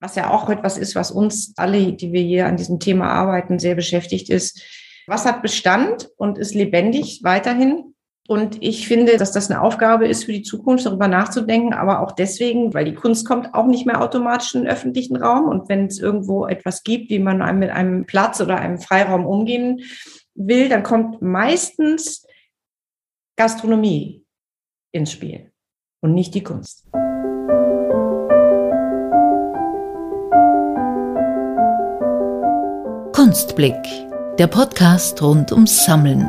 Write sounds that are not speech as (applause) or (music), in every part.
was ja auch etwas ist, was uns alle, die wir hier an diesem Thema arbeiten, sehr beschäftigt ist. Was hat Bestand und ist lebendig weiterhin? Und ich finde, dass das eine Aufgabe ist für die Zukunft, darüber nachzudenken, aber auch deswegen, weil die Kunst kommt auch nicht mehr automatisch in den öffentlichen Raum. Und wenn es irgendwo etwas gibt, wie man mit einem Platz oder einem Freiraum umgehen will, dann kommt meistens Gastronomie ins Spiel und nicht die Kunst. Kunstblick, der Podcast rund ums Sammeln.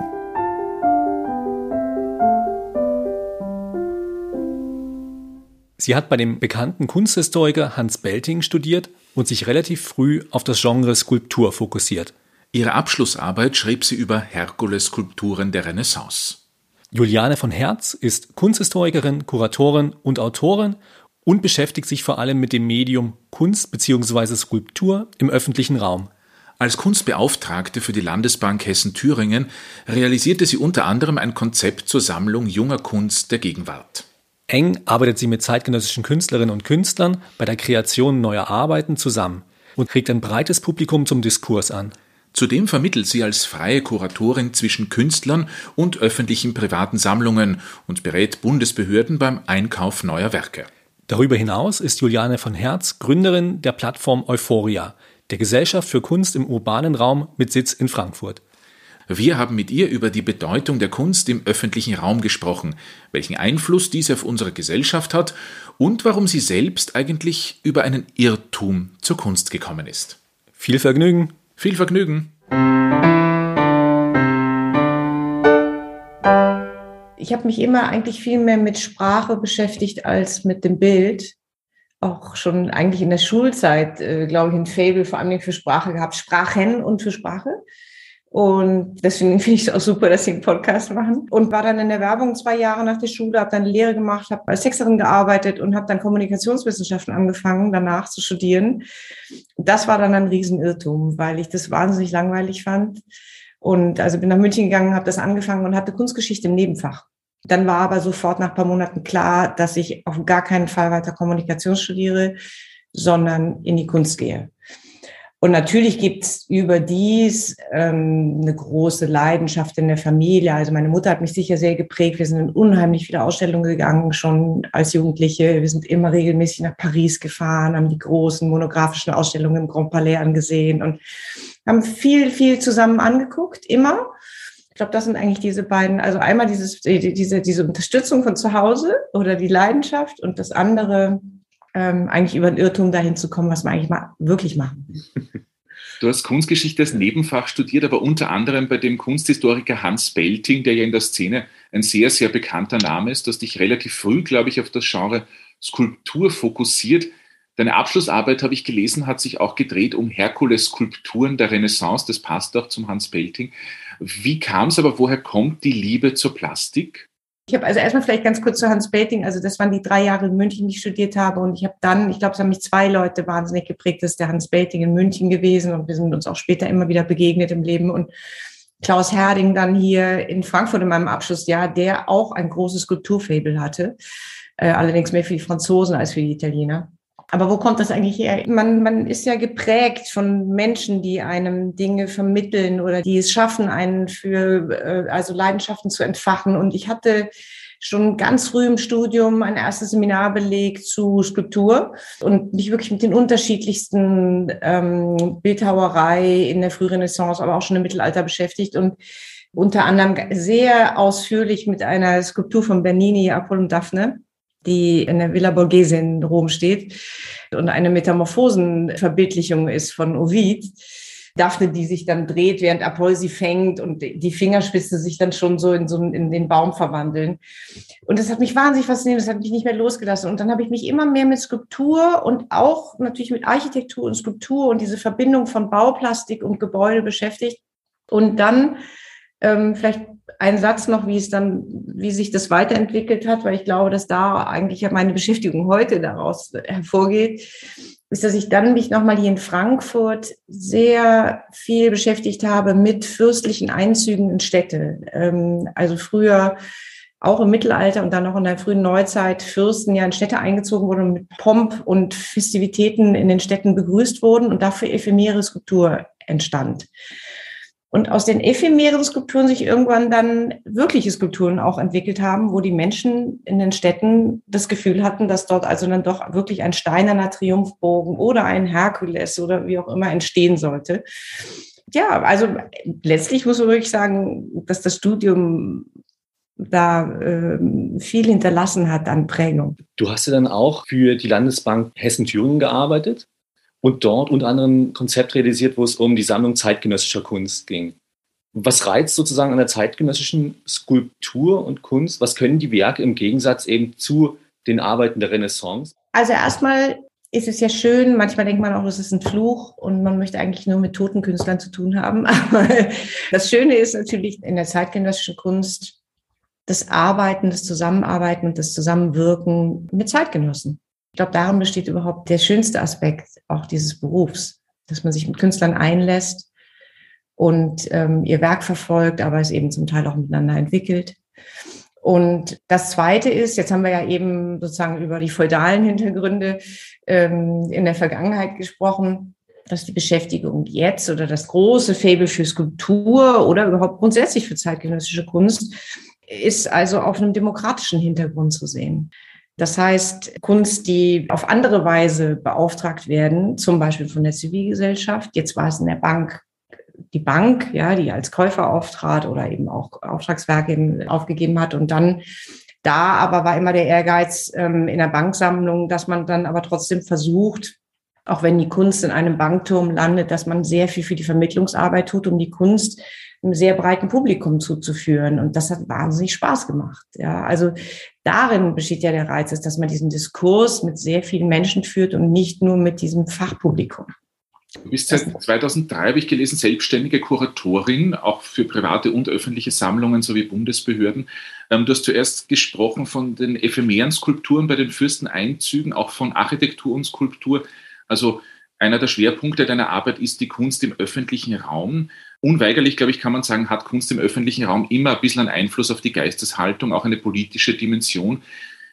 Sie hat bei dem bekannten Kunsthistoriker Hans Belting studiert und sich relativ früh auf das Genre Skulptur fokussiert. Ihre Abschlussarbeit schrieb sie über Herkules-Skulpturen der Renaissance. Juliane von Herz ist Kunsthistorikerin, Kuratorin und Autorin und beschäftigt sich vor allem mit dem Medium Kunst bzw. Skulptur im öffentlichen Raum. Als Kunstbeauftragte für die Landesbank Hessen-Thüringen realisierte sie unter anderem ein Konzept zur Sammlung junger Kunst der Gegenwart. Eng arbeitet sie mit zeitgenössischen Künstlerinnen und Künstlern bei der Kreation neuer Arbeiten zusammen und kriegt ein breites Publikum zum Diskurs an. Zudem vermittelt sie als freie Kuratorin zwischen Künstlern und öffentlichen privaten Sammlungen und berät Bundesbehörden beim Einkauf neuer Werke. Darüber hinaus ist Juliane von Herz Gründerin der Plattform Euphoria, der Gesellschaft für Kunst im urbanen Raum mit Sitz in Frankfurt. Wir haben mit ihr über die Bedeutung der Kunst im öffentlichen Raum gesprochen, welchen Einfluss diese auf unsere Gesellschaft hat und warum sie selbst eigentlich über einen Irrtum zur Kunst gekommen ist. Viel Vergnügen. Viel Vergnügen. Ich habe mich immer eigentlich viel mehr mit Sprache beschäftigt als mit dem Bild auch schon eigentlich in der Schulzeit, äh, glaube ich, ein Fable vor allem für Sprache gehabt, Sprachen und für Sprache. Und deswegen (laughs) finde ich es auch super, dass sie einen Podcast machen. Und war dann in der Werbung zwei Jahre nach der Schule, habe dann Lehre gemacht, habe als Sexerin gearbeitet und habe dann Kommunikationswissenschaften angefangen, danach zu studieren. Das war dann ein Riesenirrtum, weil ich das wahnsinnig langweilig fand. Und also bin nach München gegangen, habe das angefangen und hatte Kunstgeschichte im Nebenfach. Dann war aber sofort nach ein paar Monaten klar, dass ich auf gar keinen Fall weiter Kommunikation studiere, sondern in die Kunst gehe. Und natürlich gibt's überdies ähm, eine große Leidenschaft in der Familie. Also meine Mutter hat mich sicher sehr geprägt. Wir sind in unheimlich viele Ausstellungen gegangen, schon als Jugendliche. Wir sind immer regelmäßig nach Paris gefahren, haben die großen monografischen Ausstellungen im Grand Palais angesehen und haben viel, viel zusammen angeguckt, immer glaube, das sind eigentlich diese beiden, also einmal dieses, diese, diese Unterstützung von zu Hause oder die Leidenschaft und das andere ähm, eigentlich über den Irrtum dahin zu kommen, was wir eigentlich mal wirklich machen. Du hast Kunstgeschichte als Nebenfach studiert, aber unter anderem bei dem Kunsthistoriker Hans Belting, der ja in der Szene ein sehr, sehr bekannter Name ist. Du hast dich relativ früh, glaube ich, auf das Genre Skulptur fokussiert. Deine Abschlussarbeit, habe ich gelesen, hat sich auch gedreht um Herkules-Skulpturen der Renaissance. Das passt auch zum Hans Belting. Wie kam es aber, woher kommt die Liebe zur Plastik? Ich habe also erstmal vielleicht ganz kurz zu Hans Belting. Also das waren die drei Jahre in München, die ich studiert habe. Und ich habe dann, ich glaube, es haben mich zwei Leute wahnsinnig geprägt. Das ist der Hans Belting in München gewesen. Und wir sind uns auch später immer wieder begegnet im Leben. Und Klaus Herding dann hier in Frankfurt in meinem Abschlussjahr, der auch ein großes Skulpturfabel hatte. Äh, allerdings mehr für die Franzosen als für die Italiener. Aber wo kommt das eigentlich her? Man, man ist ja geprägt von Menschen, die einem Dinge vermitteln oder die es schaffen, einen für äh, also Leidenschaften zu entfachen. Und ich hatte schon ganz früh im Studium ein erstes Seminar belegt zu Skulptur und mich wirklich mit den unterschiedlichsten ähm, Bildhauerei in der Frührenaissance, aber auch schon im Mittelalter beschäftigt und unter anderem sehr ausführlich mit einer Skulptur von Bernini, Apollo und Daphne die in der Villa Borghese in Rom steht und eine Metamorphosenverbildlichung ist von Ovid. Daphne, die sich dann dreht, während Apoll sie fängt und die Fingerspitze sich dann schon so in, so in den Baum verwandeln. Und das hat mich wahnsinnig fasziniert, das hat mich nicht mehr losgelassen. Und dann habe ich mich immer mehr mit Skulptur und auch natürlich mit Architektur und Skulptur und diese Verbindung von Bauplastik und Gebäude beschäftigt. Und dann ähm, vielleicht ein Satz noch, wie es dann, wie sich das weiterentwickelt hat, weil ich glaube, dass da eigentlich ja meine Beschäftigung heute daraus hervorgeht, ist, dass ich dann mich nochmal hier in Frankfurt sehr viel beschäftigt habe mit fürstlichen Einzügen in Städte. Ähm, also früher auch im Mittelalter und dann auch in der frühen Neuzeit Fürsten ja in Städte eingezogen wurden und mit Pomp und Festivitäten in den Städten begrüßt wurden und dafür ephemere Skulptur entstand. Und aus den ephemeren Skulpturen sich irgendwann dann wirkliche Skulpturen auch entwickelt haben, wo die Menschen in den Städten das Gefühl hatten, dass dort also dann doch wirklich ein steinerner Triumphbogen oder ein Herkules oder wie auch immer entstehen sollte. Ja, also letztlich muss man wirklich sagen, dass das Studium da äh, viel hinterlassen hat an Prägung. Du hast ja dann auch für die Landesbank Hessen-Thüringen gearbeitet und dort unter anderem ein Konzept realisiert, wo es um die Sammlung zeitgenössischer Kunst ging. Was reizt sozusagen an der zeitgenössischen Skulptur und Kunst? Was können die Werke im Gegensatz eben zu den Arbeiten der Renaissance? Also erstmal ist es ja schön, manchmal denkt man auch, es ist ein Fluch und man möchte eigentlich nur mit toten Künstlern zu tun haben. (laughs) Aber das Schöne ist natürlich in der zeitgenössischen Kunst das Arbeiten, das Zusammenarbeiten und das Zusammenwirken mit Zeitgenossen. Ich glaube, darin besteht überhaupt der schönste Aspekt auch dieses Berufs, dass man sich mit Künstlern einlässt und ähm, ihr Werk verfolgt, aber es eben zum Teil auch miteinander entwickelt. Und das Zweite ist, jetzt haben wir ja eben sozusagen über die feudalen Hintergründe ähm, in der Vergangenheit gesprochen, dass die Beschäftigung jetzt oder das große Faible für Skulptur oder überhaupt grundsätzlich für zeitgenössische Kunst ist also auf einem demokratischen Hintergrund zu sehen. Das heißt, Kunst, die auf andere Weise beauftragt werden, zum Beispiel von der Zivilgesellschaft. Jetzt war es in der Bank die Bank, ja, die als Käufer auftrat oder eben auch Auftragswerke aufgegeben hat und dann da aber war immer der Ehrgeiz ähm, in der Banksammlung, dass man dann aber trotzdem versucht, auch wenn die Kunst in einem Bankturm landet, dass man sehr viel für die Vermittlungsarbeit tut, um die Kunst einem sehr breiten Publikum zuzuführen. Und das hat wahnsinnig Spaß gemacht. Ja, also darin besteht ja der Reiz, ist, dass man diesen Diskurs mit sehr vielen Menschen führt und nicht nur mit diesem Fachpublikum. Du bist seit 2003, habe ich gelesen, selbstständige Kuratorin, auch für private und öffentliche Sammlungen sowie Bundesbehörden. Ähm, du hast zuerst gesprochen von den ephemeren Skulpturen bei den Fürsteneinzügen, auch von Architektur und Skulptur. Also einer der Schwerpunkte deiner Arbeit ist die Kunst im öffentlichen Raum. Unweigerlich, glaube ich, kann man sagen, hat Kunst im öffentlichen Raum immer ein bisschen einen Einfluss auf die Geisteshaltung, auch eine politische Dimension.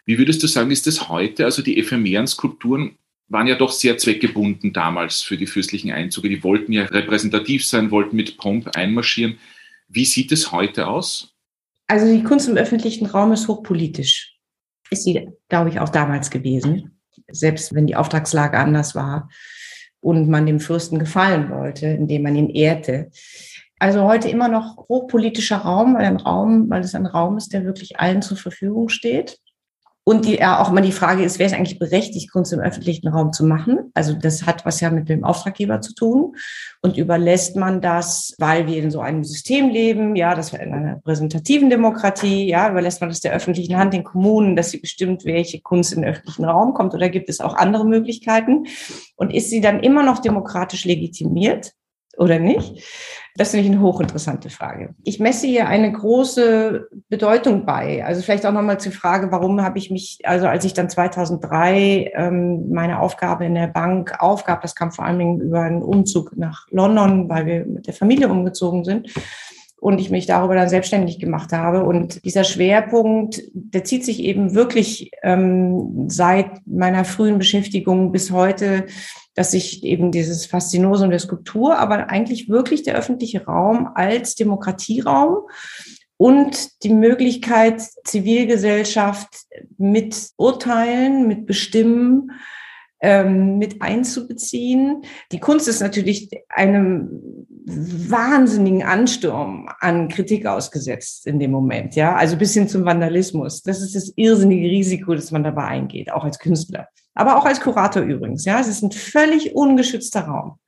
Wie würdest du sagen, ist das heute? Also die ephemeren Skulpturen waren ja doch sehr zweckgebunden damals für die fürstlichen Einzüge. Die wollten ja repräsentativ sein, wollten mit Pomp einmarschieren. Wie sieht es heute aus? Also die Kunst im öffentlichen Raum ist hochpolitisch. Ist sie, glaube ich, auch damals gewesen. Selbst wenn die Auftragslage anders war und man dem Fürsten gefallen wollte, indem man ihn ehrte. Also heute immer noch hochpolitischer Raum, weil ein Raum, weil es ein Raum ist, der wirklich allen zur Verfügung steht. Und die, ja, auch immer die Frage ist, wer ist eigentlich berechtigt, Kunst im öffentlichen Raum zu machen? Also das hat was ja mit dem Auftraggeber zu tun. Und überlässt man das, weil wir in so einem System leben, ja, das wir in einer repräsentativen Demokratie, ja, überlässt man das der öffentlichen Hand, den Kommunen, dass sie bestimmt, welche Kunst in den öffentlichen Raum kommt? Oder gibt es auch andere Möglichkeiten? Und ist sie dann immer noch demokratisch legitimiert? oder nicht? Das finde ich eine hochinteressante Frage. Ich messe hier eine große Bedeutung bei. Also vielleicht auch nochmal zur Frage, warum habe ich mich, also als ich dann 2003 ähm, meine Aufgabe in der Bank aufgab, das kam vor allen Dingen über einen Umzug nach London, weil wir mit der Familie umgezogen sind und ich mich darüber dann selbstständig gemacht habe. Und dieser Schwerpunkt, der zieht sich eben wirklich ähm, seit meiner frühen Beschäftigung bis heute dass sich eben dieses Faszinosum der Skulptur, aber eigentlich wirklich der öffentliche Raum als Demokratieraum und die Möglichkeit, Zivilgesellschaft mit Urteilen, mit Bestimmen, ähm, mit einzubeziehen. Die Kunst ist natürlich einem wahnsinnigen Ansturm an Kritik ausgesetzt in dem Moment, ja, also bis hin zum Vandalismus. Das ist das irrsinnige Risiko, das man dabei eingeht, auch als Künstler aber auch als Kurator übrigens. Ja, es ist ein völlig ungeschützter Raum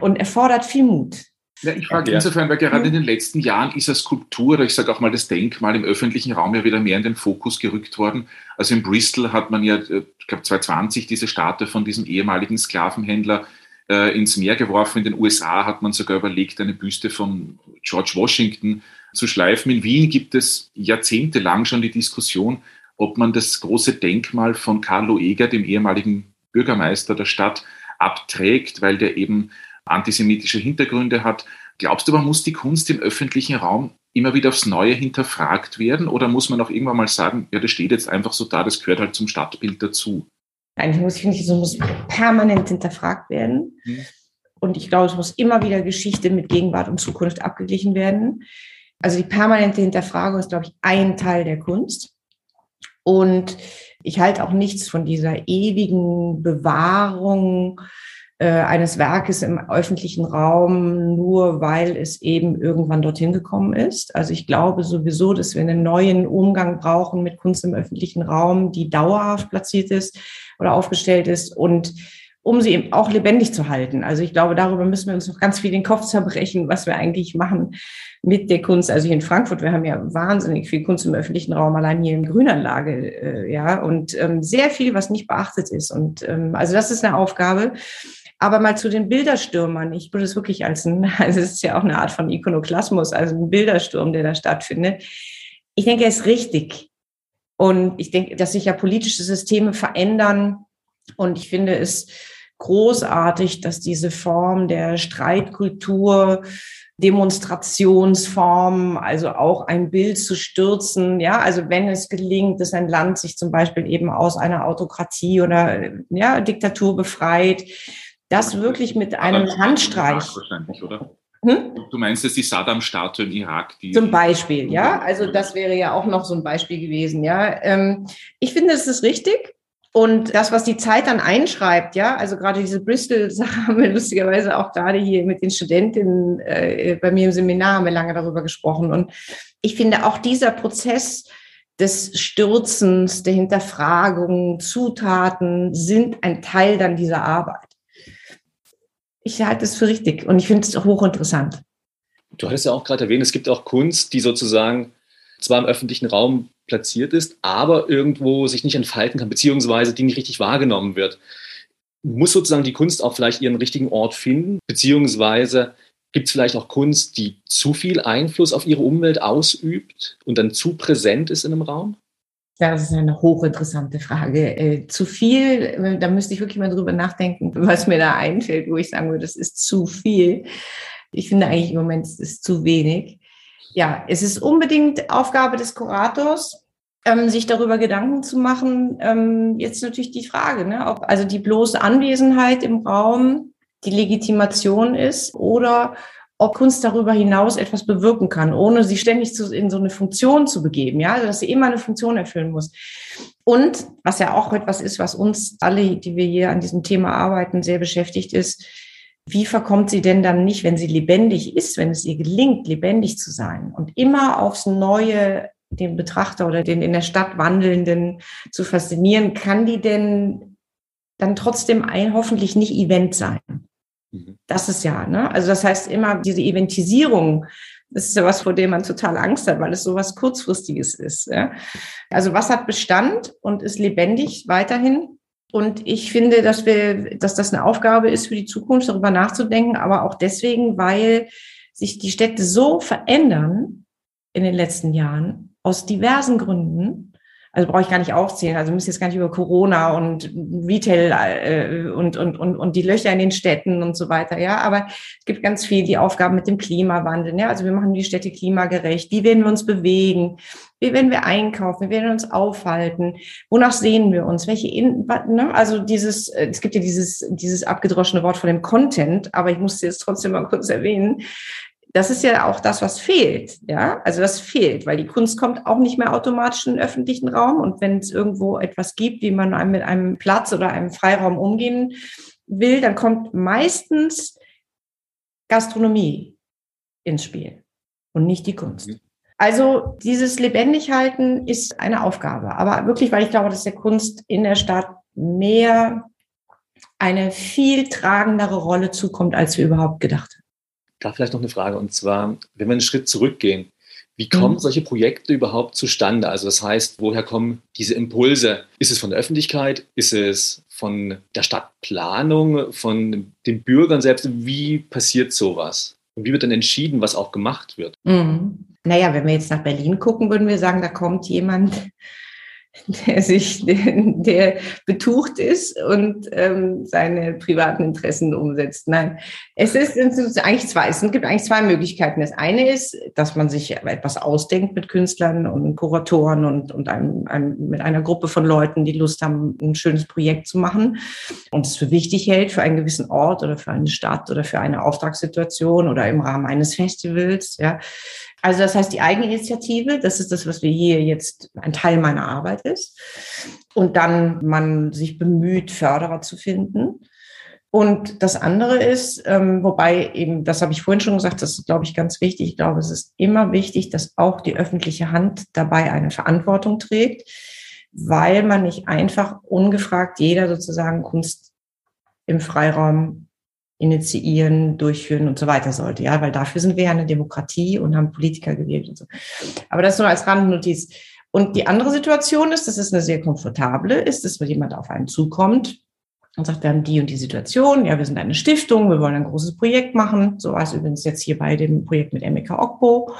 und erfordert viel Mut. Ja, ich frage ja. insofern, weil gerade in den letzten Jahren ist eine Skulptur oder ich sage auch mal das Denkmal im öffentlichen Raum ja wieder mehr in den Fokus gerückt worden. Also in Bristol hat man ja, äh, ich glaube 2020, diese Statue von diesem ehemaligen Sklavenhändler äh, ins Meer geworfen. In den USA hat man sogar überlegt, eine Büste von George Washington zu schleifen. In Wien gibt es jahrzehntelang schon die Diskussion, ob man das große Denkmal von Carlo Eger, dem ehemaligen Bürgermeister der Stadt, abträgt, weil der eben antisemitische Hintergründe hat. Glaubst du, man muss die Kunst im öffentlichen Raum immer wieder aufs Neue hinterfragt werden? Oder muss man auch irgendwann mal sagen, ja, das steht jetzt einfach so da, das gehört halt zum Stadtbild dazu? Eigentlich muss, finde ich, so muss permanent hinterfragt werden. Hm. Und ich glaube, es muss immer wieder Geschichte mit Gegenwart und Zukunft abgeglichen werden. Also die permanente Hinterfragung ist, glaube ich, ein Teil der Kunst. Und ich halte auch nichts von dieser ewigen Bewahrung äh, eines Werkes im öffentlichen Raum, nur weil es eben irgendwann dorthin gekommen ist. Also ich glaube sowieso, dass wir einen neuen Umgang brauchen mit Kunst im öffentlichen Raum, die dauerhaft platziert ist oder aufgestellt ist und um sie eben auch lebendig zu halten. Also ich glaube, darüber müssen wir uns noch ganz viel den Kopf zerbrechen, was wir eigentlich machen mit der Kunst. Also hier in Frankfurt, wir haben ja wahnsinnig viel Kunst im öffentlichen Raum, allein hier in Grünanlage, äh, ja, und ähm, sehr viel, was nicht beachtet ist. Und ähm, also das ist eine Aufgabe. Aber mal zu den Bilderstürmern. Ich würde es wirklich als ein, also (laughs) es ist ja auch eine Art von Ikonoklasmus, also ein Bildersturm, der da stattfindet. Ich denke, er ist richtig. Und ich denke, dass sich ja politische Systeme verändern. Und ich finde es großartig, dass diese Form der Streitkultur, Demonstrationsform, also auch ein Bild zu stürzen, ja, also wenn es gelingt, dass ein Land sich zum Beispiel eben aus einer Autokratie oder ja, Diktatur befreit, das wirklich mit einem Handstreich. Oder? Hm? Du meinst jetzt die Saddam-Statue im Irak? Die Zum Beispiel, ja. Also das wäre ja auch noch so ein Beispiel gewesen, ja. Ähm, ich finde, es ist richtig. Und das, was die Zeit dann einschreibt, ja, also gerade diese Bristol-Sache haben wir lustigerweise auch gerade hier mit den Studentinnen äh, bei mir im Seminar haben wir lange darüber gesprochen. Und ich finde auch dieser Prozess des Stürzens, der Hinterfragung, Zutaten sind ein Teil dann dieser Arbeit. Ich halte es für richtig und ich finde es hochinteressant. Du hattest ja auch gerade erwähnt, es gibt auch Kunst, die sozusagen zwar im öffentlichen Raum platziert ist, aber irgendwo sich nicht entfalten kann, beziehungsweise die nicht richtig wahrgenommen wird. Muss sozusagen die Kunst auch vielleicht ihren richtigen Ort finden, beziehungsweise gibt es vielleicht auch Kunst, die zu viel Einfluss auf ihre Umwelt ausübt und dann zu präsent ist in einem Raum? Das ist eine hochinteressante Frage. Äh, zu viel, äh, da müsste ich wirklich mal drüber nachdenken, (laughs) was mir da einfällt, wo ich sagen würde, das ist zu viel. Ich finde eigentlich im Moment ist es zu wenig ja, es ist unbedingt Aufgabe des Kurators, ähm, sich darüber Gedanken zu machen. Ähm, jetzt natürlich die Frage, ne, ob also die bloße Anwesenheit im Raum die Legitimation ist oder ob Kunst darüber hinaus etwas bewirken kann, ohne sie ständig zu, in so eine Funktion zu begeben, ja, also dass sie immer eine Funktion erfüllen muss. Und was ja auch etwas ist, was uns alle, die wir hier an diesem Thema arbeiten, sehr beschäftigt ist, wie verkommt sie denn dann nicht, wenn sie lebendig ist, wenn es ihr gelingt, lebendig zu sein und immer aufs Neue den Betrachter oder den in der Stadt Wandelnden zu faszinieren, kann die denn dann trotzdem ein hoffentlich nicht Event sein? Das ist ja, ne? Also das heißt immer diese Eventisierung, das ist ja was, vor dem man total Angst hat, weil es so was Kurzfristiges ist. Ja? Also was hat Bestand und ist lebendig weiterhin? Und ich finde, dass wir, dass das eine Aufgabe ist für die Zukunft, darüber nachzudenken, aber auch deswegen, weil sich die Städte so verändern in den letzten Jahren aus diversen Gründen, also brauche ich gar nicht aufzählen. Also müssen jetzt gar nicht über Corona und Retail äh, und, und, und, und die Löcher in den Städten und so weiter. Ja, aber es gibt ganz viel die Aufgaben mit dem Klimawandel. Ja, also wir machen die Städte klimagerecht. Wie werden wir uns bewegen? Wie werden wir einkaufen? Wie werden wir uns aufhalten? Wonach sehen wir uns? Welche, in, ne? also dieses, äh, es gibt ja dieses, dieses abgedroschene Wort von dem Content, aber ich muss es jetzt trotzdem mal kurz erwähnen das ist ja auch das, was fehlt. Ja, also das fehlt, weil die Kunst kommt auch nicht mehr automatisch in den öffentlichen Raum. Und wenn es irgendwo etwas gibt, wie man mit einem Platz oder einem Freiraum umgehen will, dann kommt meistens Gastronomie ins Spiel und nicht die Kunst. Mhm. Also dieses Lebendighalten ist eine Aufgabe, aber wirklich, weil ich glaube, dass der Kunst in der Stadt mehr eine viel tragendere Rolle zukommt, als wir überhaupt gedacht haben. Da vielleicht noch eine Frage und zwar, wenn wir einen Schritt zurückgehen, wie kommen mhm. solche Projekte überhaupt zustande? Also das heißt, woher kommen diese Impulse? Ist es von der Öffentlichkeit? Ist es von der Stadtplanung, von den Bürgern selbst? Wie passiert sowas? Und wie wird dann entschieden, was auch gemacht wird? Mhm. Naja, wenn wir jetzt nach Berlin gucken, würden wir sagen, da kommt jemand, der sich, der, betucht ist und ähm, seine privaten Interessen umsetzt. Nein, es ist, es ist eigentlich zwei. Es gibt eigentlich zwei Möglichkeiten. Das eine ist, dass man sich etwas ausdenkt mit Künstlern und Kuratoren und, und einem, einem, mit einer Gruppe von Leuten, die Lust haben, ein schönes Projekt zu machen und es für wichtig hält für einen gewissen Ort oder für eine Stadt oder für eine Auftragssituation oder im Rahmen eines Festivals. Ja, also das heißt, die Eigeninitiative, das ist das, was wir hier jetzt ein Teil meiner Arbeit ist. Und dann man sich bemüht, Förderer zu finden. Und das andere ist, ähm, wobei eben, das habe ich vorhin schon gesagt, das ist, glaube ich, ganz wichtig. Ich glaube, es ist immer wichtig, dass auch die öffentliche Hand dabei eine Verantwortung trägt, weil man nicht einfach ungefragt jeder sozusagen Kunst im Freiraum initiieren, durchführen und so weiter sollte. Ja, weil dafür sind wir ja eine Demokratie und haben Politiker gewählt und so. Aber das nur als Randnotiz. Und die andere Situation ist, das ist eine sehr komfortable, ist, dass jemand auf einen zukommt und sagt, wir haben die und die Situation, ja, wir sind eine Stiftung, wir wollen ein großes Projekt machen. So war es übrigens jetzt hier bei dem Projekt mit MEK Okpo.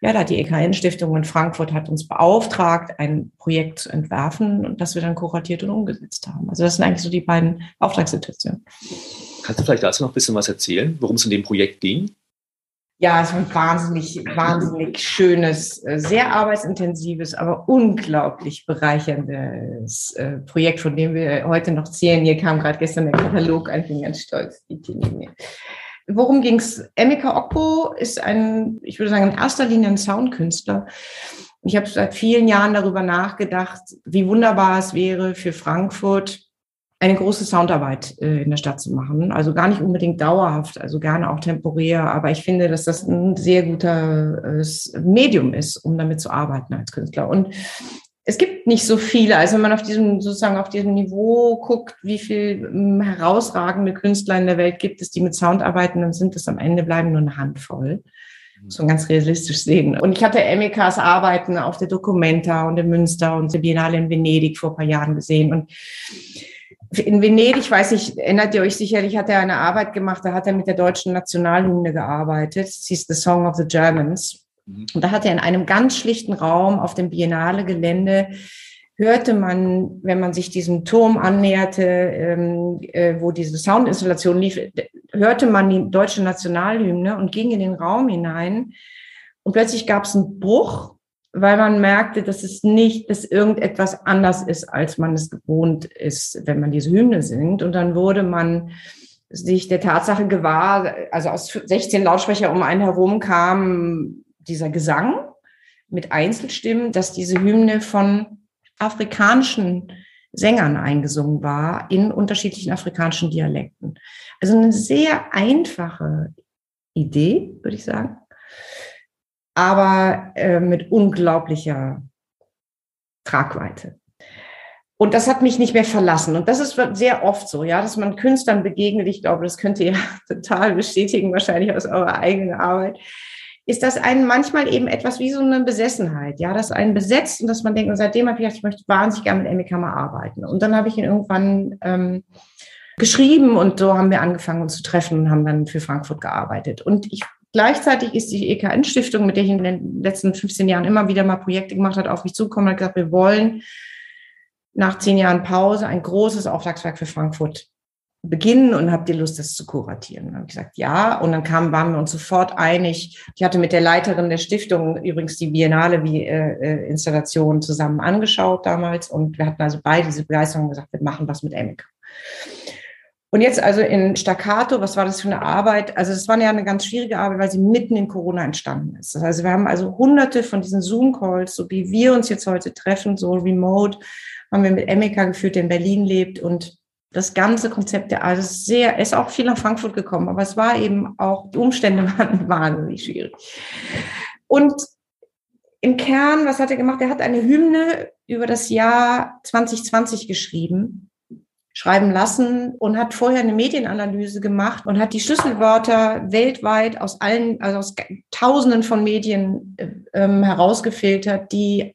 Ja, da hat die EKN-Stiftung in Frankfurt hat uns beauftragt, ein Projekt zu entwerfen und das wir dann kuratiert und umgesetzt haben. Also das sind eigentlich so die beiden Auftragssituationen. Kannst du vielleicht dazu noch ein bisschen was erzählen, worum es in dem Projekt ging? Ja, es war ein wahnsinnig, wahnsinnig schönes, äh, sehr arbeitsintensives, aber unglaublich bereicherndes äh, Projekt, von dem wir heute noch zählen. Hier kam gerade gestern der Katalog, ich bin ganz stolz, die Linie. Worum ging's? Emeka Okpo ist ein, ich würde sagen, in erster Linie ein Soundkünstler. Ich habe seit vielen Jahren darüber nachgedacht, wie wunderbar es wäre für Frankfurt, eine große Soundarbeit äh, in der Stadt zu machen. Also gar nicht unbedingt dauerhaft, also gerne auch temporär. Aber ich finde, dass das ein sehr guter äh, Medium ist, um damit zu arbeiten als Künstler. Und es gibt nicht so viele. Also wenn man auf diesem, sozusagen auf diesem Niveau guckt, wie viel ähm, herausragende Künstler in der Welt gibt es, die mit Sound arbeiten, dann sind es am Ende bleiben nur eine Handvoll. So ganz realistisch sehen. Und ich hatte Emikas Arbeiten auf der Documenta und in Münster und der Biennale in Venedig vor ein paar Jahren gesehen. Und in Venedig, ich weiß nicht, erinnert ihr euch sicherlich, hat er eine Arbeit gemacht, da hat er mit der deutschen Nationalhymne gearbeitet. Sie ist The Song of the Germans. Mhm. Und da hat er in einem ganz schlichten Raum auf dem Biennale-Gelände hörte man, wenn man sich diesem Turm annäherte, ähm, äh, wo diese Soundinstallation lief, hörte man die deutsche Nationalhymne und ging in den Raum hinein. Und plötzlich gab es einen Bruch weil man merkte, dass es nicht, dass irgendetwas anders ist, als man es gewohnt ist, wenn man diese Hymne singt. Und dann wurde man sich der Tatsache gewahr, also aus 16 Lautsprecher um einen herum kam dieser Gesang mit Einzelstimmen, dass diese Hymne von afrikanischen Sängern eingesungen war in unterschiedlichen afrikanischen Dialekten. Also eine sehr einfache Idee, würde ich sagen aber äh, mit unglaublicher Tragweite. Und das hat mich nicht mehr verlassen. Und das ist sehr oft so, ja, dass man Künstlern begegnet. Ich glaube, das könnt ihr ja (laughs) total bestätigen, wahrscheinlich aus eurer eigenen Arbeit. Ist das einen manchmal eben etwas wie so eine Besessenheit, ja, dass einen besetzt und dass man denkt, und seitdem habe ich gedacht, ich möchte wahnsinnig gerne mit Emmy mal arbeiten. Und dann habe ich ihn irgendwann ähm, geschrieben und so haben wir angefangen, uns zu treffen und haben dann für Frankfurt gearbeitet. Und ich Gleichzeitig ist die EKN-Stiftung, mit der ich in den letzten 15 Jahren immer wieder mal Projekte gemacht habe, auf mich zugekommen und hat gesagt, wir wollen nach zehn Jahren Pause ein großes Auftragswerk für Frankfurt beginnen und habt ihr Lust, das zu kuratieren? Dann habe ich gesagt, ja. Und dann kamen, waren wir uns sofort einig. Ich hatte mit der Leiterin der Stiftung übrigens die Biennale wie äh, äh Installation zusammen angeschaut damals und wir hatten also beide diese Begeisterung gesagt, wir machen was mit Emika. Und jetzt also in Staccato, was war das für eine Arbeit? Also es war ja eine ganz schwierige Arbeit, weil sie mitten in Corona entstanden ist. Das heißt, wir haben also hunderte von diesen Zoom-Calls, so wie wir uns jetzt heute treffen, so remote, haben wir mit Emeka geführt, der in Berlin lebt und das ganze Konzept der ist sehr, ist auch viel nach Frankfurt gekommen, aber es war eben auch, die Umstände (laughs) waren wahnsinnig schwierig. Und im Kern, was hat er gemacht? Er hat eine Hymne über das Jahr 2020 geschrieben schreiben lassen und hat vorher eine Medienanalyse gemacht und hat die Schlüsselwörter weltweit aus allen, also aus Tausenden von Medien ähm, herausgefiltert, die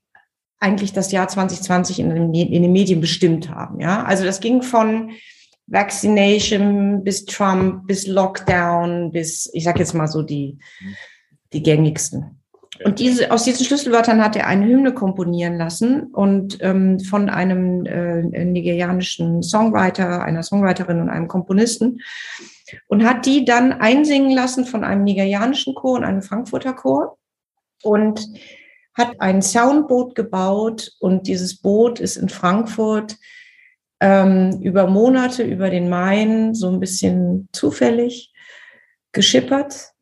eigentlich das Jahr 2020 in den, in den Medien bestimmt haben. Ja, also das ging von Vaccination bis Trump bis Lockdown bis, ich sag jetzt mal so die, die gängigsten. Und diese, aus diesen Schlüsselwörtern hat er eine Hymne komponieren lassen und ähm, von einem äh, nigerianischen Songwriter, einer Songwriterin und einem Komponisten und hat die dann einsingen lassen von einem nigerianischen Chor und einem Frankfurter Chor und hat ein Soundboot gebaut und dieses Boot ist in Frankfurt ähm, über Monate über den Main so ein bisschen zufällig geschippert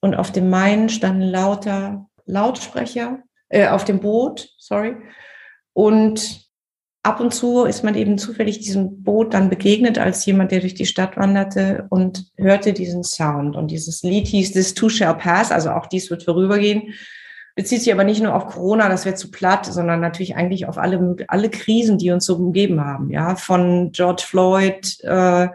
und auf dem Main standen lauter Lautsprecher äh, auf dem Boot, sorry. Und ab und zu ist man eben zufällig diesem Boot dann begegnet als jemand, der durch die Stadt wanderte und hörte diesen Sound. Und dieses Lied hieß This Too Shall Pass, also auch dies wird vorübergehen. Bezieht sich aber nicht nur auf Corona, das wäre zu platt, sondern natürlich eigentlich auf alle, alle Krisen, die uns so umgeben haben. Ja, von George Floyd, äh,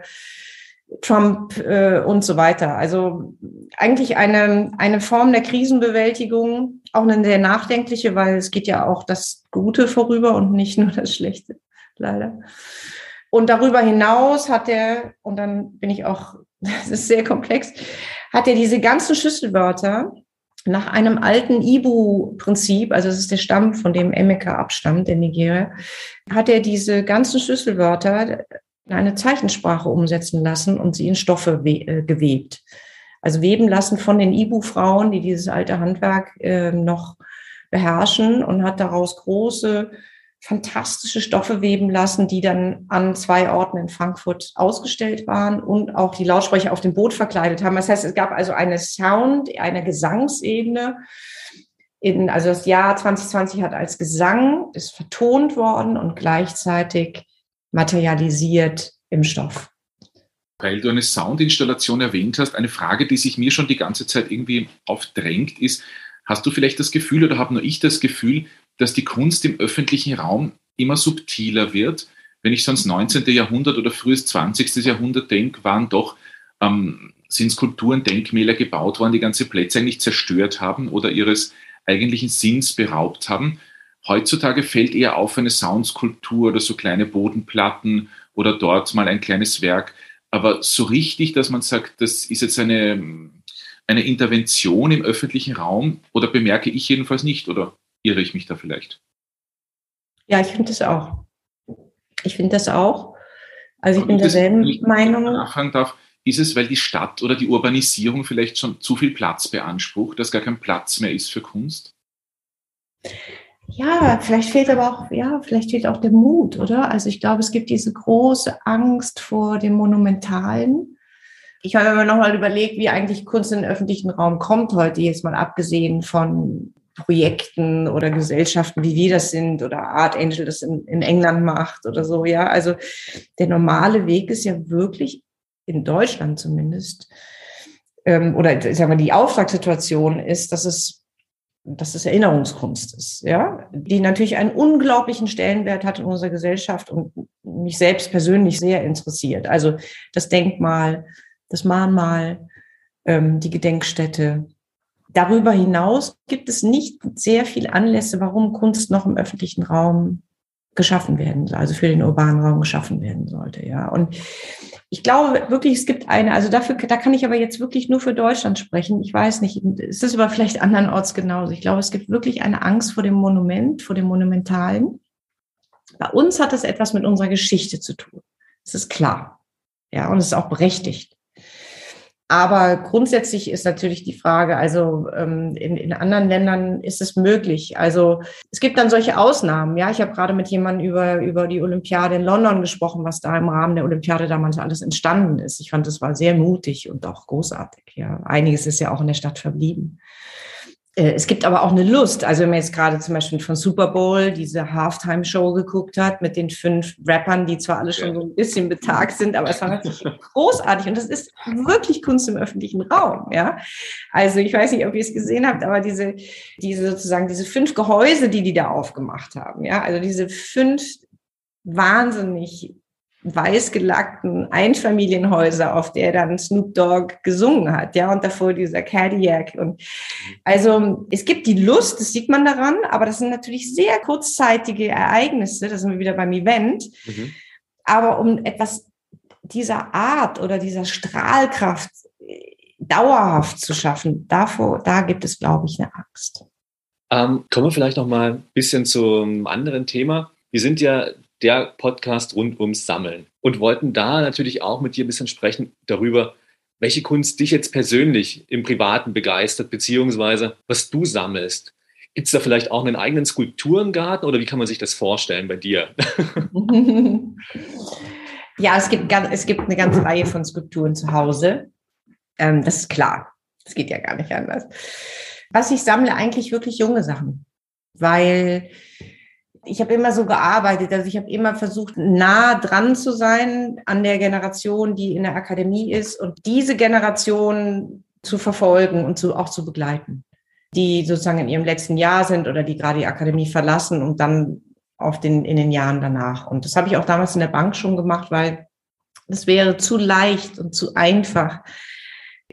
Trump äh, und so weiter. Also eigentlich eine, eine Form der Krisenbewältigung, auch eine sehr nachdenkliche, weil es geht ja auch das Gute vorüber und nicht nur das Schlechte, leider. Und darüber hinaus hat er, und dann bin ich auch, (laughs) das ist sehr komplex, hat er diese ganzen Schlüsselwörter nach einem alten Ibu-Prinzip, also das ist der Stamm, von dem Emeka abstammt, in Nigeria, hat er diese ganzen Schlüsselwörter in eine Zeichensprache umsetzen lassen und sie in Stoffe äh, gewebt. Also weben lassen von den Ibu-Frauen, die dieses alte Handwerk äh, noch beherrschen und hat daraus große, fantastische Stoffe weben lassen, die dann an zwei Orten in Frankfurt ausgestellt waren und auch die Lautsprecher auf dem Boot verkleidet haben. Das heißt, es gab also eine Sound, eine Gesangsebene. In, also das Jahr 2020 hat als Gesang, ist vertont worden und gleichzeitig materialisiert im Stoff. Weil du eine Soundinstallation erwähnt hast, eine Frage, die sich mir schon die ganze Zeit irgendwie aufdrängt, ist, hast du vielleicht das Gefühl oder habe nur ich das Gefühl, dass die Kunst im öffentlichen Raum immer subtiler wird? Wenn ich sonst 19. Jahrhundert oder frühes 20. Jahrhundert denke, waren doch ähm, sind Skulpturen, Denkmäler gebaut worden, die ganze Plätze eigentlich zerstört haben oder ihres eigentlichen Sinns beraubt haben. Heutzutage fällt eher auf eine Soundskulptur oder so kleine Bodenplatten oder dort mal ein kleines Werk. Aber so richtig, dass man sagt, das ist jetzt eine, eine Intervention im öffentlichen Raum oder bemerke ich jedenfalls nicht oder irre ich mich da vielleicht? Ja, ich finde das auch. Ich finde das auch. Also ich bin derselben Meinung. Nachfragen darf, ist es, weil die Stadt oder die Urbanisierung vielleicht schon zu viel Platz beansprucht, dass gar kein Platz mehr ist für Kunst? Ja, vielleicht fehlt aber auch, ja, vielleicht fehlt auch der Mut, oder? Also ich glaube, es gibt diese große Angst vor dem Monumentalen. Ich habe mir nochmal überlegt, wie eigentlich Kunst in den öffentlichen Raum kommt heute, jetzt mal abgesehen von Projekten oder Gesellschaften, wie wir das sind oder Art Angel das in, in England macht oder so, ja. Also der normale Weg ist ja wirklich in Deutschland zumindest, ähm, oder sagen wir, die Auftragssituation ist, dass es dass es Erinnerungskunst ist, ja, die natürlich einen unglaublichen Stellenwert hat in unserer Gesellschaft und mich selbst persönlich sehr interessiert. Also das Denkmal, das Mahnmal, ähm, die Gedenkstätte. Darüber hinaus gibt es nicht sehr viele Anlässe, warum Kunst noch im öffentlichen Raum geschaffen werden, also für den urbanen Raum geschaffen werden sollte, ja. Und ich glaube wirklich, es gibt eine, also dafür, da kann ich aber jetzt wirklich nur für Deutschland sprechen. Ich weiß nicht, ist das aber vielleicht andernorts genauso. Ich glaube, es gibt wirklich eine Angst vor dem Monument, vor dem Monumentalen. Bei uns hat das etwas mit unserer Geschichte zu tun. Das ist klar. Ja, und es ist auch berechtigt. Aber grundsätzlich ist natürlich die Frage, also ähm, in, in anderen Ländern ist es möglich. Also es gibt dann solche Ausnahmen. Ja, ich habe gerade mit jemandem über, über die Olympiade in London gesprochen, was da im Rahmen der Olympiade damals alles entstanden ist. Ich fand, das war sehr mutig und auch großartig. Ja, einiges ist ja auch in der Stadt verblieben. Äh, es gibt aber auch eine Lust. Also wenn man jetzt gerade zum Beispiel von Super Bowl diese Halftime-Show geguckt hat mit den fünf Rappern, die zwar alle schon so ein bisschen betagt sind, aber es war natürlich (laughs) großartig und das ist wirklich Kunst im öffentlichen Raum. Ja, also ich weiß nicht, ob ihr es gesehen habt, aber diese, diese sozusagen diese fünf Gehäuse, die die da aufgemacht haben. Ja, also diese fünf wahnsinnig weiß gelackten Einfamilienhäuser, auf der dann Snoop Dogg gesungen hat, ja, und davor dieser Cadillac. Und also es gibt die Lust, das sieht man daran, aber das sind natürlich sehr kurzzeitige Ereignisse, da sind wir wieder beim Event. Mhm. Aber um etwas dieser Art oder dieser Strahlkraft dauerhaft zu schaffen, davor, da gibt es, glaube ich, eine Angst. Ähm, kommen wir vielleicht noch mal ein bisschen zum anderen Thema. Wir sind ja der Podcast rund ums Sammeln und wollten da natürlich auch mit dir ein bisschen sprechen darüber, welche Kunst dich jetzt persönlich im Privaten begeistert, beziehungsweise was du sammelst. Gibt es da vielleicht auch einen eigenen Skulpturengarten oder wie kann man sich das vorstellen bei dir? (laughs) ja, es gibt, es gibt eine ganze Reihe von Skulpturen zu Hause. Ähm, das ist klar. Das geht ja gar nicht anders. Was ich sammle, eigentlich wirklich junge Sachen, weil ich habe immer so gearbeitet, also ich habe immer versucht, nah dran zu sein an der Generation, die in der Akademie ist und diese Generation zu verfolgen und zu, auch zu begleiten, die sozusagen in ihrem letzten Jahr sind oder die gerade die Akademie verlassen und dann auf den, in den Jahren danach. Und das habe ich auch damals in der Bank schon gemacht, weil es wäre zu leicht und zu einfach,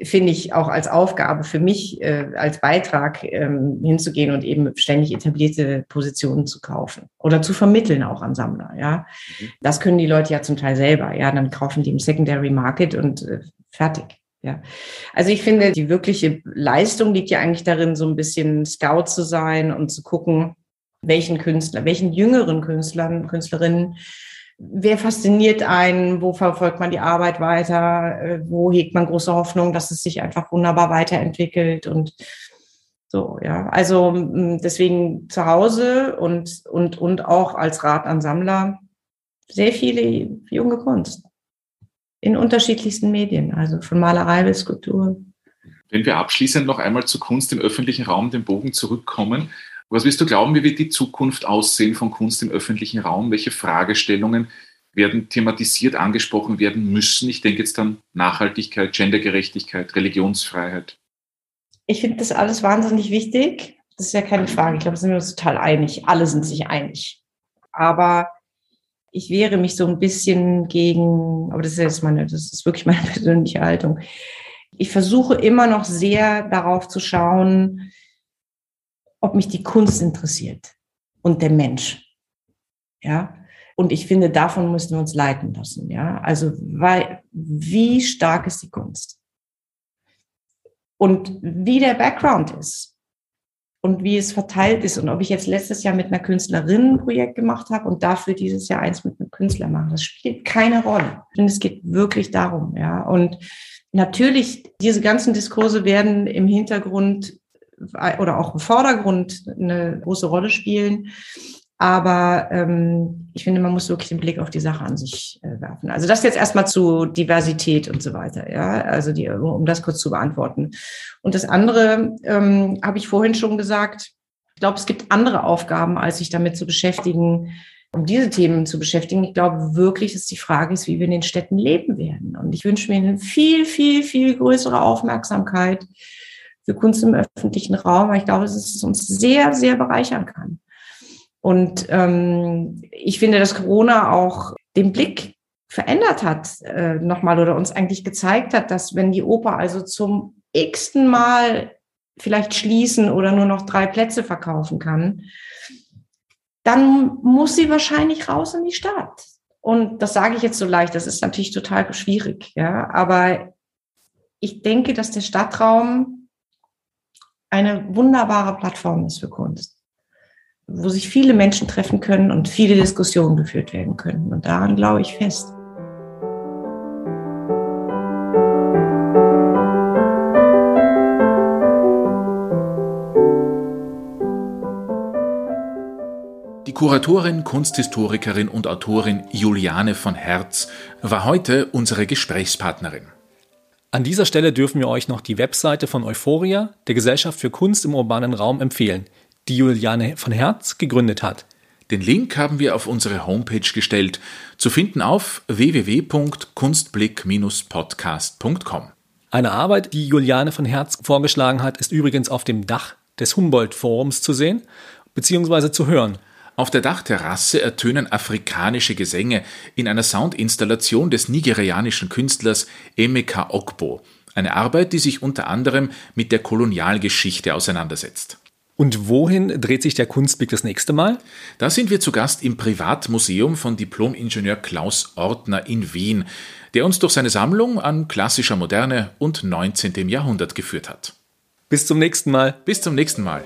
finde ich auch als Aufgabe für mich, äh, als Beitrag ähm, hinzugehen und eben ständig etablierte Positionen zu kaufen oder zu vermitteln auch an Sammler. Ja, mhm. das können die Leute ja zum Teil selber. Ja, dann kaufen die im Secondary Market und äh, fertig. Ja, also ich finde, die wirkliche Leistung liegt ja eigentlich darin, so ein bisschen Scout zu sein und zu gucken, welchen Künstler, welchen jüngeren Künstlern, Künstlerinnen wer fasziniert einen, wo verfolgt man die Arbeit weiter, äh, wo hegt man große Hoffnung, dass es sich einfach wunderbar weiterentwickelt? Und so, ja. Also deswegen zu Hause und, und, und auch als Rat an Sammler sehr viele junge Kunst. In unterschiedlichsten Medien, also von Malerei bis Skulptur. Wenn wir abschließend noch einmal zur Kunst im öffentlichen Raum den Bogen zurückkommen, was wirst du glauben, wie wird die Zukunft aussehen von Kunst im öffentlichen Raum? Welche Fragestellungen werden thematisiert, angesprochen werden müssen? Ich denke jetzt an Nachhaltigkeit, Gendergerechtigkeit, Religionsfreiheit. Ich finde das alles wahnsinnig wichtig. Das ist ja keine Frage. Ich glaube, sind wir uns total einig. Alle sind sich einig. Aber ich wehre mich so ein bisschen gegen, aber das ist jetzt meine, das ist wirklich meine (laughs) persönliche Haltung. Ich versuche immer noch sehr darauf zu schauen, ob mich die Kunst interessiert und der Mensch. Ja. Und ich finde, davon müssen wir uns leiten lassen. Ja. Also, weil, wie stark ist die Kunst? Und wie der Background ist. Und wie es verteilt ist. Und ob ich jetzt letztes Jahr mit einer Künstlerin ein Projekt gemacht habe und dafür dieses Jahr eins mit einem Künstler mache, das spielt keine Rolle. Denn es geht wirklich darum, ja. Und natürlich, diese ganzen Diskurse werden im Hintergrund oder auch im Vordergrund eine große Rolle spielen. Aber ähm, ich finde, man muss wirklich den Blick auf die Sache an sich äh, werfen. Also das jetzt erstmal zu Diversität und so weiter, ja. Also die, um das kurz zu beantworten. Und das andere ähm, habe ich vorhin schon gesagt. Ich glaube, es gibt andere Aufgaben, als sich damit zu beschäftigen, um diese Themen zu beschäftigen. Ich glaube wirklich, dass die Frage ist, wie wir in den Städten leben werden. Und ich wünsche mir eine viel, viel, viel größere Aufmerksamkeit für Kunst im öffentlichen Raum, weil ich glaube, dass es uns sehr, sehr bereichern kann. Und ähm, ich finde, dass Corona auch den Blick verändert hat, äh, nochmal oder uns eigentlich gezeigt hat, dass wenn die Oper also zum x-ten Mal vielleicht schließen oder nur noch drei Plätze verkaufen kann, dann muss sie wahrscheinlich raus in die Stadt. Und das sage ich jetzt so leicht, das ist natürlich total schwierig, ja. Aber ich denke, dass der Stadtraum eine wunderbare Plattform ist für Kunst, wo sich viele Menschen treffen können und viele Diskussionen geführt werden können. Und daran glaube ich fest. Die Kuratorin, Kunsthistorikerin und Autorin Juliane von Herz war heute unsere Gesprächspartnerin. An dieser Stelle dürfen wir euch noch die Webseite von Euphoria, der Gesellschaft für Kunst im urbanen Raum, empfehlen, die Juliane von Herz gegründet hat. Den Link haben wir auf unsere Homepage gestellt, zu finden auf www.kunstblick-podcast.com. Eine Arbeit, die Juliane von Herz vorgeschlagen hat, ist übrigens auf dem Dach des Humboldt-Forums zu sehen bzw. zu hören. Auf der Dachterrasse ertönen afrikanische Gesänge in einer Soundinstallation des nigerianischen Künstlers Emeka Okbo. Eine Arbeit, die sich unter anderem mit der Kolonialgeschichte auseinandersetzt. Und wohin dreht sich der Kunstblick das nächste Mal? Da sind wir zu Gast im Privatmuseum von Diplomingenieur Klaus Ortner in Wien, der uns durch seine Sammlung an klassischer Moderne und 19. Jahrhundert geführt hat. Bis zum nächsten Mal. Bis zum nächsten Mal.